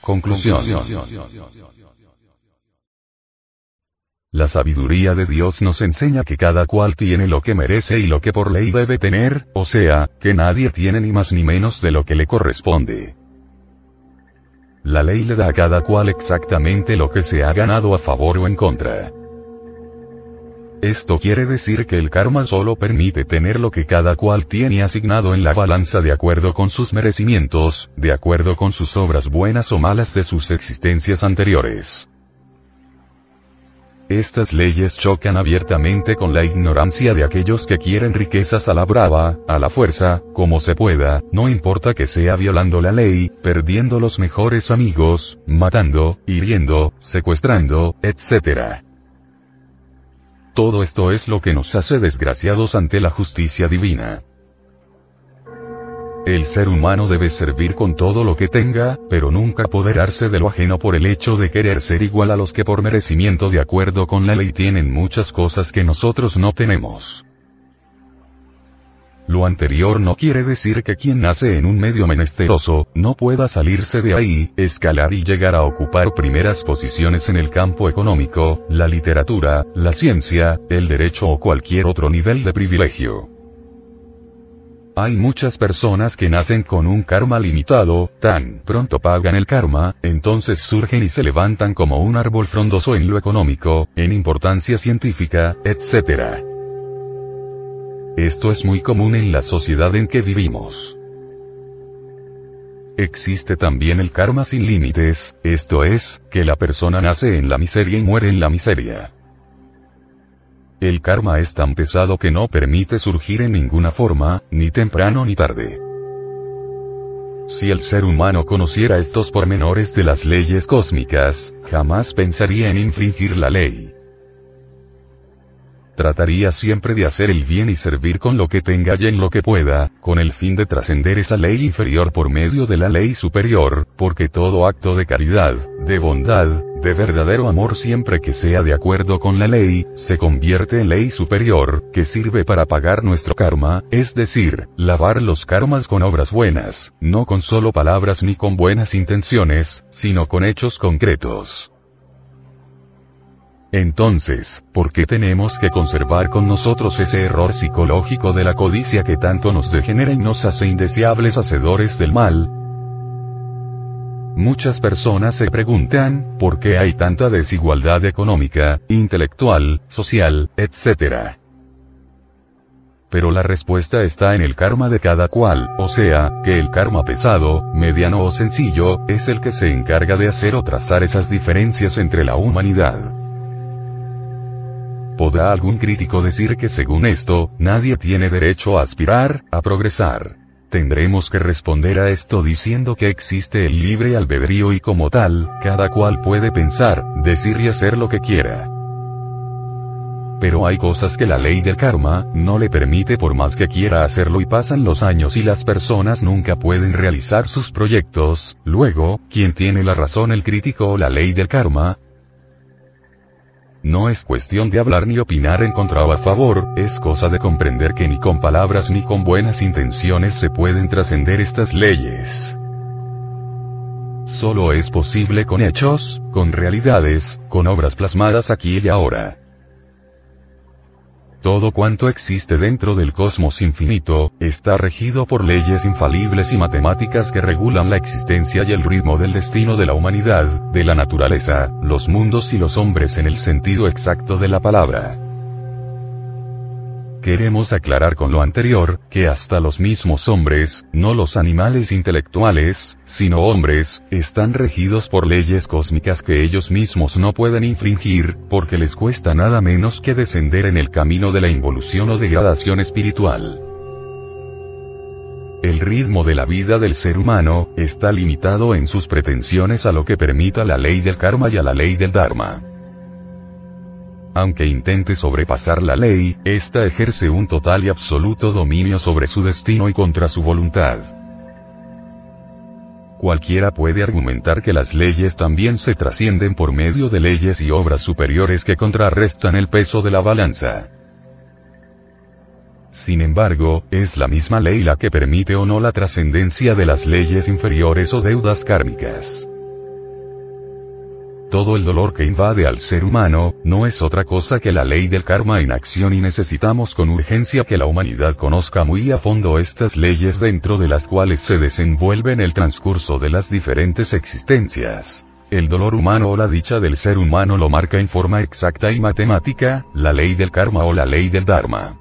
Conclusión. La sabiduría de Dios nos enseña que cada cual tiene lo que merece y lo que por ley debe tener, o sea, que nadie tiene ni más ni menos de lo que le corresponde. La ley le da a cada cual exactamente lo que se ha ganado a favor o en contra. Esto quiere decir que el karma solo permite tener lo que cada cual tiene asignado en la balanza de acuerdo con sus merecimientos, de acuerdo con sus obras buenas o malas de sus existencias anteriores. Estas leyes chocan abiertamente con la ignorancia de aquellos que quieren riquezas a la brava, a la fuerza, como se pueda, no importa que sea violando la ley, perdiendo los mejores amigos, matando, hiriendo, secuestrando, etc. Todo esto es lo que nos hace desgraciados ante la justicia divina. El ser humano debe servir con todo lo que tenga, pero nunca apoderarse de lo ajeno por el hecho de querer ser igual a los que por merecimiento de acuerdo con la ley tienen muchas cosas que nosotros no tenemos. Lo anterior no quiere decir que quien nace en un medio menesteroso, no pueda salirse de ahí, escalar y llegar a ocupar primeras posiciones en el campo económico, la literatura, la ciencia, el derecho o cualquier otro nivel de privilegio. Hay muchas personas que nacen con un karma limitado, tan pronto pagan el karma, entonces surgen y se levantan como un árbol frondoso en lo económico, en importancia científica, etc. Esto es muy común en la sociedad en que vivimos. Existe también el karma sin límites, esto es, que la persona nace en la miseria y muere en la miseria. El karma es tan pesado que no permite surgir en ninguna forma, ni temprano ni tarde. Si el ser humano conociera estos pormenores de las leyes cósmicas, jamás pensaría en infringir la ley. Trataría siempre de hacer el bien y servir con lo que tenga y en lo que pueda, con el fin de trascender esa ley inferior por medio de la ley superior, porque todo acto de caridad, de bondad, de verdadero amor siempre que sea de acuerdo con la ley, se convierte en ley superior, que sirve para pagar nuestro karma, es decir, lavar los karmas con obras buenas, no con solo palabras ni con buenas intenciones, sino con hechos concretos. Entonces, ¿por qué tenemos que conservar con nosotros ese error psicológico de la codicia que tanto nos degenera y nos hace indeseables hacedores del mal? Muchas personas se preguntan, ¿por qué hay tanta desigualdad económica, intelectual, social, etc.? Pero la respuesta está en el karma de cada cual, o sea, que el karma pesado, mediano o sencillo, es el que se encarga de hacer o trazar esas diferencias entre la humanidad. ¿Podrá algún crítico decir que según esto, nadie tiene derecho a aspirar, a progresar? Tendremos que responder a esto diciendo que existe el libre albedrío y como tal, cada cual puede pensar, decir y hacer lo que quiera. Pero hay cosas que la ley del karma, no le permite por más que quiera hacerlo y pasan los años y las personas nunca pueden realizar sus proyectos, luego, ¿quién tiene la razón el crítico o la ley del karma? No es cuestión de hablar ni opinar en contra o a favor, es cosa de comprender que ni con palabras ni con buenas intenciones se pueden trascender estas leyes. Solo es posible con hechos, con realidades, con obras plasmadas aquí y ahora. Todo cuanto existe dentro del cosmos infinito, está regido por leyes infalibles y matemáticas que regulan la existencia y el ritmo del destino de la humanidad, de la naturaleza, los mundos y los hombres en el sentido exacto de la palabra. Queremos aclarar con lo anterior, que hasta los mismos hombres, no los animales intelectuales, sino hombres, están regidos por leyes cósmicas que ellos mismos no pueden infringir, porque les cuesta nada menos que descender en el camino de la involución o degradación espiritual. El ritmo de la vida del ser humano, está limitado en sus pretensiones a lo que permita la ley del karma y a la ley del dharma. Aunque intente sobrepasar la ley, ésta ejerce un total y absoluto dominio sobre su destino y contra su voluntad. Cualquiera puede argumentar que las leyes también se trascienden por medio de leyes y obras superiores que contrarrestan el peso de la balanza. Sin embargo, es la misma ley la que permite o no la trascendencia de las leyes inferiores o deudas kármicas. Todo el dolor que invade al ser humano, no es otra cosa que la ley del karma en acción y necesitamos con urgencia que la humanidad conozca muy a fondo estas leyes dentro de las cuales se desenvuelve en el transcurso de las diferentes existencias. El dolor humano o la dicha del ser humano lo marca en forma exacta y matemática, la ley del karma o la ley del dharma.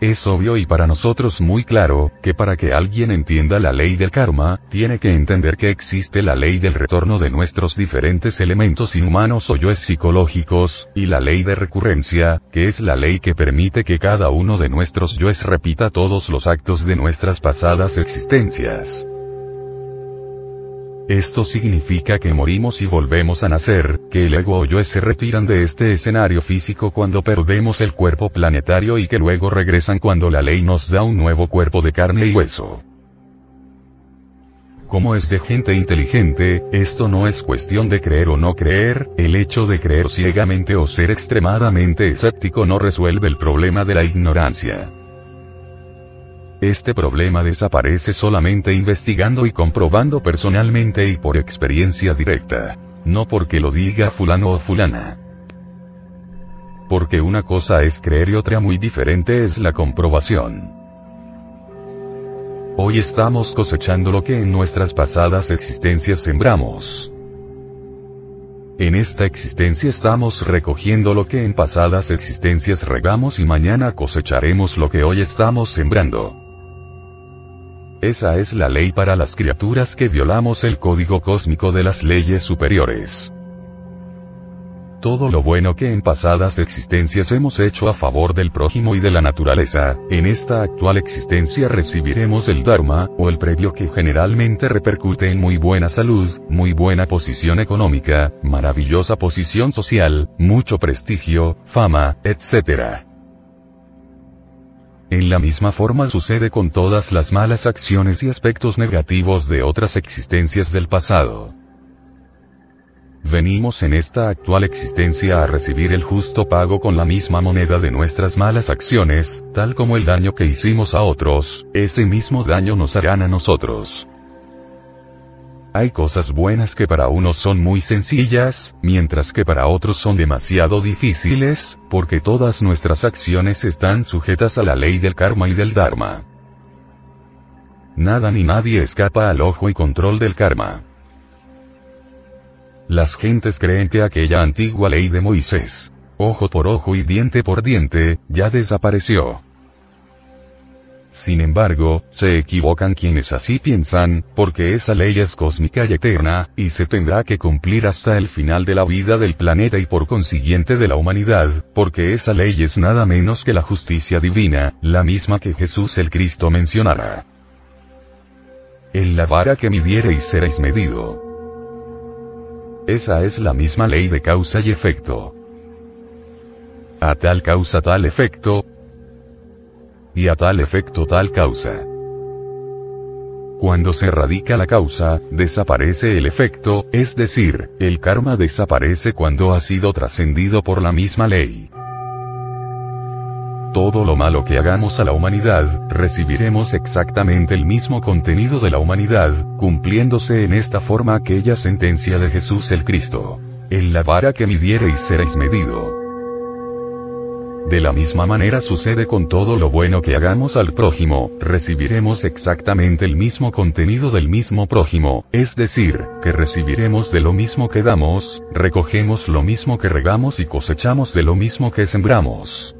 Es obvio y para nosotros muy claro, que para que alguien entienda la ley del karma, tiene que entender que existe la ley del retorno de nuestros diferentes elementos inhumanos o yoes psicológicos, y la ley de recurrencia, que es la ley que permite que cada uno de nuestros yoes repita todos los actos de nuestras pasadas existencias. Esto significa que morimos y volvemos a nacer, que el ego o yo se retiran de este escenario físico cuando perdemos el cuerpo planetario y que luego regresan cuando la ley nos da un nuevo cuerpo de carne y hueso. Como es de gente inteligente, esto no es cuestión de creer o no creer, el hecho de creer ciegamente o ser extremadamente escéptico no resuelve el problema de la ignorancia. Este problema desaparece solamente investigando y comprobando personalmente y por experiencia directa. No porque lo diga fulano o fulana. Porque una cosa es creer y otra muy diferente es la comprobación. Hoy estamos cosechando lo que en nuestras pasadas existencias sembramos. En esta existencia estamos recogiendo lo que en pasadas existencias regamos y mañana cosecharemos lo que hoy estamos sembrando. Esa es la ley para las criaturas que violamos el código cósmico de las leyes superiores. Todo lo bueno que en pasadas existencias hemos hecho a favor del prójimo y de la naturaleza, en esta actual existencia recibiremos el Dharma, o el previo que generalmente repercute en muy buena salud, muy buena posición económica, maravillosa posición social, mucho prestigio, fama, etc. En la misma forma sucede con todas las malas acciones y aspectos negativos de otras existencias del pasado. Venimos en esta actual existencia a recibir el justo pago con la misma moneda de nuestras malas acciones, tal como el daño que hicimos a otros, ese mismo daño nos harán a nosotros. Hay cosas buenas que para unos son muy sencillas, mientras que para otros son demasiado difíciles, porque todas nuestras acciones están sujetas a la ley del karma y del dharma. Nada ni nadie escapa al ojo y control del karma. Las gentes creen que aquella antigua ley de Moisés, ojo por ojo y diente por diente, ya desapareció. Sin embargo, se equivocan quienes así piensan, porque esa ley es cósmica y eterna, y se tendrá que cumplir hasta el final de la vida del planeta y por consiguiente de la humanidad, porque esa ley es nada menos que la justicia divina, la misma que Jesús el Cristo mencionará. En la vara que midiereis seréis medido. Esa es la misma ley de causa y efecto. A tal causa tal efecto, y a tal efecto tal causa. Cuando se erradica la causa, desaparece el efecto, es decir, el karma desaparece cuando ha sido trascendido por la misma ley. Todo lo malo que hagamos a la humanidad, recibiremos exactamente el mismo contenido de la humanidad, cumpliéndose en esta forma aquella sentencia de Jesús el Cristo. En la vara que midiereis seréis medido. De la misma manera sucede con todo lo bueno que hagamos al prójimo, recibiremos exactamente el mismo contenido del mismo prójimo, es decir, que recibiremos de lo mismo que damos, recogemos lo mismo que regamos y cosechamos de lo mismo que sembramos.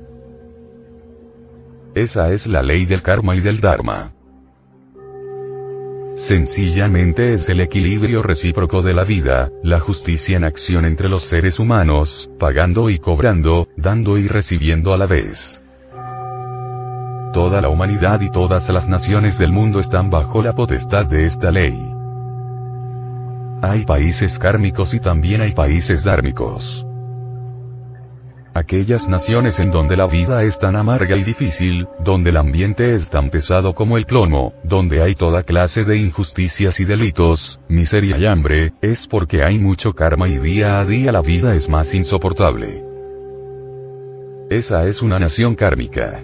Esa es la ley del karma y del dharma. Sencillamente es el equilibrio recíproco de la vida, la justicia en acción entre los seres humanos, pagando y cobrando, dando y recibiendo a la vez. Toda la humanidad y todas las naciones del mundo están bajo la potestad de esta ley. Hay países kármicos y también hay países dármicos. Aquellas naciones en donde la vida es tan amarga y difícil, donde el ambiente es tan pesado como el plomo, donde hay toda clase de injusticias y delitos, miseria y hambre, es porque hay mucho karma y día a día la vida es más insoportable. Esa es una nación kármica.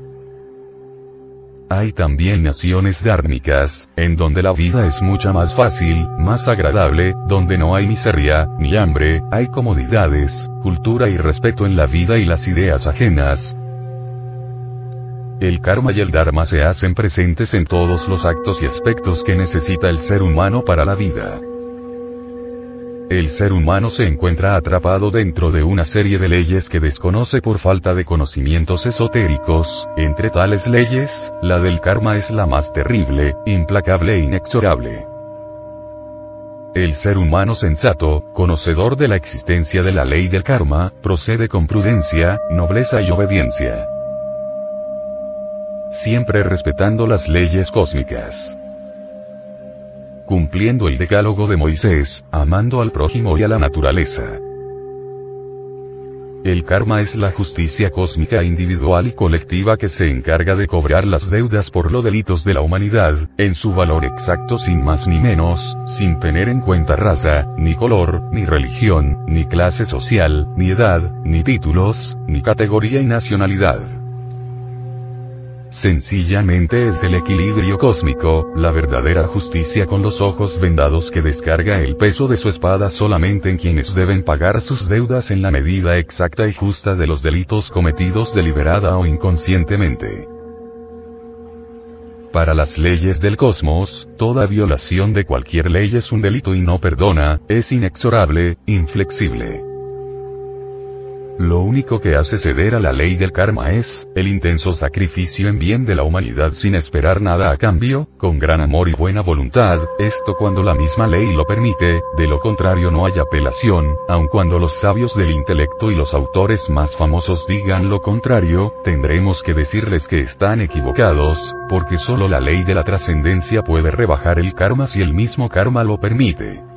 Hay también naciones dármicas, en donde la vida es mucha más fácil, más agradable, donde no hay miseria, ni hambre, hay comodidades, cultura y respeto en la vida y las ideas ajenas, el karma y el dharma se hacen presentes en todos los actos y aspectos que necesita el ser humano para la vida. El ser humano se encuentra atrapado dentro de una serie de leyes que desconoce por falta de conocimientos esotéricos, entre tales leyes, la del karma es la más terrible, implacable e inexorable. El ser humano sensato, conocedor de la existencia de la ley del karma, procede con prudencia, nobleza y obediencia siempre respetando las leyes cósmicas. Cumpliendo el decálogo de Moisés, amando al prójimo y a la naturaleza. El karma es la justicia cósmica individual y colectiva que se encarga de cobrar las deudas por los delitos de la humanidad, en su valor exacto sin más ni menos, sin tener en cuenta raza, ni color, ni religión, ni clase social, ni edad, ni títulos, ni categoría y nacionalidad. Sencillamente es el equilibrio cósmico, la verdadera justicia con los ojos vendados que descarga el peso de su espada solamente en quienes deben pagar sus deudas en la medida exacta y justa de los delitos cometidos deliberada o inconscientemente. Para las leyes del cosmos, toda violación de cualquier ley es un delito y no perdona, es inexorable, inflexible. Lo único que hace ceder a la ley del karma es, el intenso sacrificio en bien de la humanidad sin esperar nada a cambio, con gran amor y buena voluntad, esto cuando la misma ley lo permite, de lo contrario no hay apelación, aun cuando los sabios del intelecto y los autores más famosos digan lo contrario, tendremos que decirles que están equivocados, porque solo la ley de la trascendencia puede rebajar el karma si el mismo karma lo permite.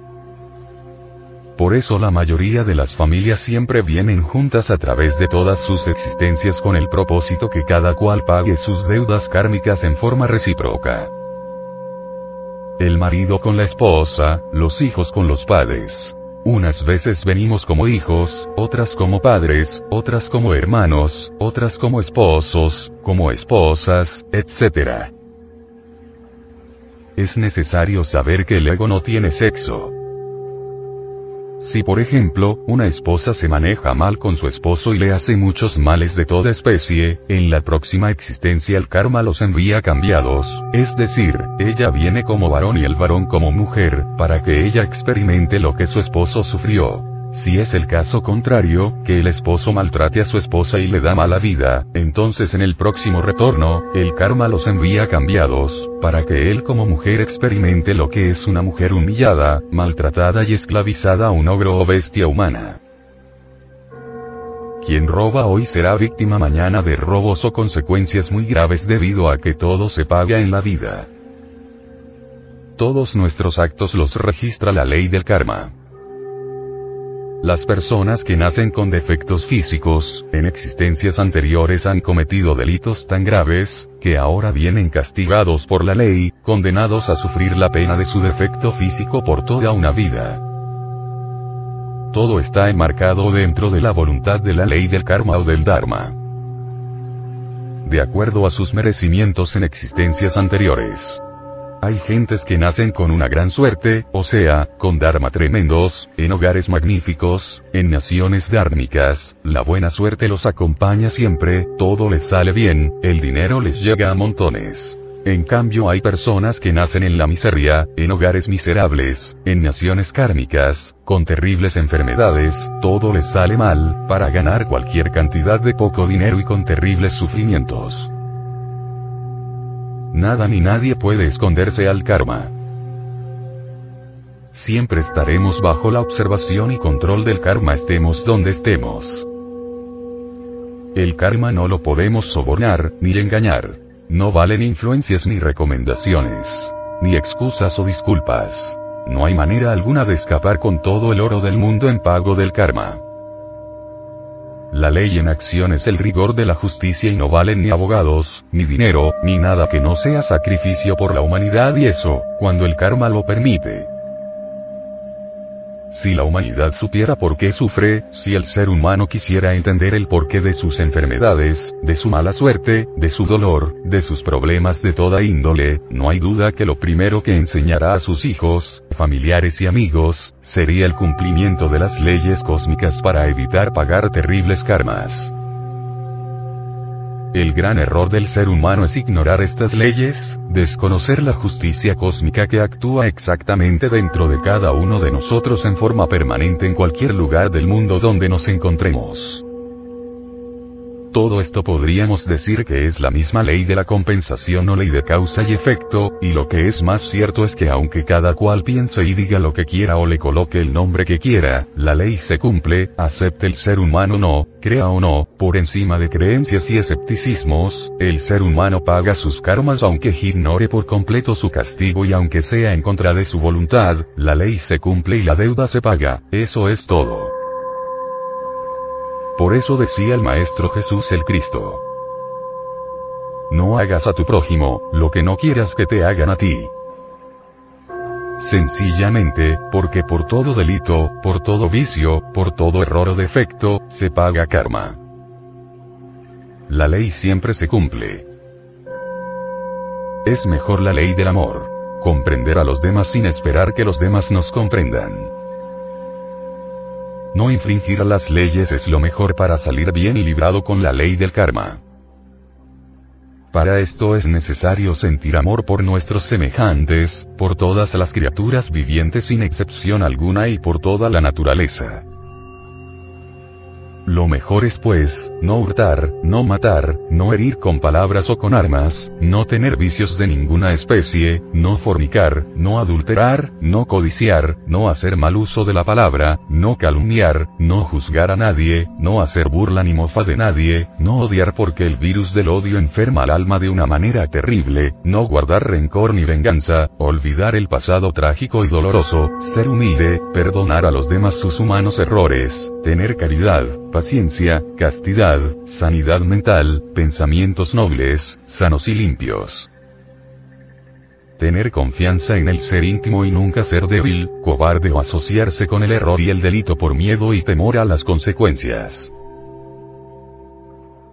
Por eso la mayoría de las familias siempre vienen juntas a través de todas sus existencias con el propósito que cada cual pague sus deudas kármicas en forma recíproca. El marido con la esposa, los hijos con los padres. Unas veces venimos como hijos, otras como padres, otras como hermanos, otras como esposos, como esposas, etc. Es necesario saber que el ego no tiene sexo. Si por ejemplo, una esposa se maneja mal con su esposo y le hace muchos males de toda especie, en la próxima existencia el karma los envía cambiados, es decir, ella viene como varón y el varón como mujer, para que ella experimente lo que su esposo sufrió. Si es el caso contrario, que el esposo maltrate a su esposa y le da mala vida, entonces en el próximo retorno, el karma los envía cambiados, para que él como mujer experimente lo que es una mujer humillada, maltratada y esclavizada a un ogro o bestia humana. Quien roba hoy será víctima mañana de robos o consecuencias muy graves debido a que todo se paga en la vida. Todos nuestros actos los registra la ley del karma. Las personas que nacen con defectos físicos, en existencias anteriores han cometido delitos tan graves, que ahora vienen castigados por la ley, condenados a sufrir la pena de su defecto físico por toda una vida. Todo está enmarcado dentro de la voluntad de la ley del karma o del dharma. De acuerdo a sus merecimientos en existencias anteriores. Hay gentes que nacen con una gran suerte, o sea, con dharma tremendos, en hogares magníficos, en naciones dármicas, la buena suerte los acompaña siempre, todo les sale bien, el dinero les llega a montones. En cambio hay personas que nacen en la miseria, en hogares miserables, en naciones kármicas, con terribles enfermedades, todo les sale mal, para ganar cualquier cantidad de poco dinero y con terribles sufrimientos. Nada ni nadie puede esconderse al karma. Siempre estaremos bajo la observación y control del karma estemos donde estemos. El karma no lo podemos sobornar, ni engañar. No valen influencias ni recomendaciones. Ni excusas o disculpas. No hay manera alguna de escapar con todo el oro del mundo en pago del karma. La ley en acción es el rigor de la justicia y no valen ni abogados, ni dinero, ni nada que no sea sacrificio por la humanidad y eso, cuando el karma lo permite. Si la humanidad supiera por qué sufre, si el ser humano quisiera entender el porqué de sus enfermedades, de su mala suerte, de su dolor, de sus problemas de toda índole, no hay duda que lo primero que enseñará a sus hijos, familiares y amigos, sería el cumplimiento de las leyes cósmicas para evitar pagar terribles karmas. El gran error del ser humano es ignorar estas leyes, desconocer la justicia cósmica que actúa exactamente dentro de cada uno de nosotros en forma permanente en cualquier lugar del mundo donde nos encontremos. Todo esto podríamos decir que es la misma ley de la compensación o ley de causa y efecto, y lo que es más cierto es que aunque cada cual piense y diga lo que quiera o le coloque el nombre que quiera, la ley se cumple, acepte el ser humano no, crea o no, por encima de creencias y escepticismos, el ser humano paga sus karmas aunque ignore por completo su castigo y aunque sea en contra de su voluntad, la ley se cumple y la deuda se paga, eso es todo. Por eso decía el Maestro Jesús el Cristo. No hagas a tu prójimo, lo que no quieras que te hagan a ti. Sencillamente, porque por todo delito, por todo vicio, por todo error o defecto, se paga karma. La ley siempre se cumple. Es mejor la ley del amor. Comprender a los demás sin esperar que los demás nos comprendan. No infringir las leyes es lo mejor para salir bien librado con la ley del karma. Para esto es necesario sentir amor por nuestros semejantes, por todas las criaturas vivientes sin excepción alguna y por toda la naturaleza. Lo mejor es pues, no hurtar, no matar, no herir con palabras o con armas, no tener vicios de ninguna especie, no fornicar, no adulterar, no codiciar, no hacer mal uso de la palabra, no calumniar, no juzgar a nadie, no hacer burla ni mofa de nadie, no odiar porque el virus del odio enferma al alma de una manera terrible, no guardar rencor ni venganza, olvidar el pasado trágico y doloroso, ser humilde, perdonar a los demás sus humanos errores, tener caridad, paciencia, castidad, sanidad mental, pensamientos nobles, sanos y limpios. Tener confianza en el ser íntimo y nunca ser débil, cobarde o asociarse con el error y el delito por miedo y temor a las consecuencias.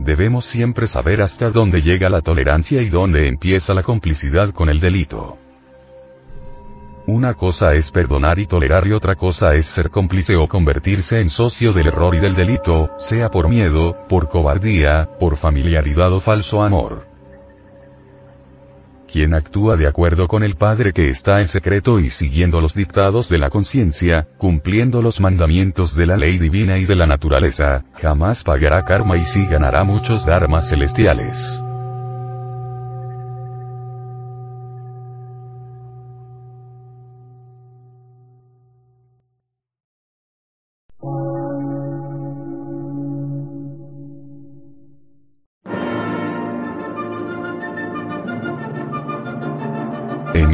Debemos siempre saber hasta dónde llega la tolerancia y dónde empieza la complicidad con el delito. Una cosa es perdonar y tolerar y otra cosa es ser cómplice o convertirse en socio del error y del delito, sea por miedo, por cobardía, por familiaridad o falso amor. Quien actúa de acuerdo con el Padre que está en secreto y siguiendo los dictados de la conciencia, cumpliendo los mandamientos de la ley divina y de la naturaleza, jamás pagará karma y sí ganará muchos dharmas celestiales.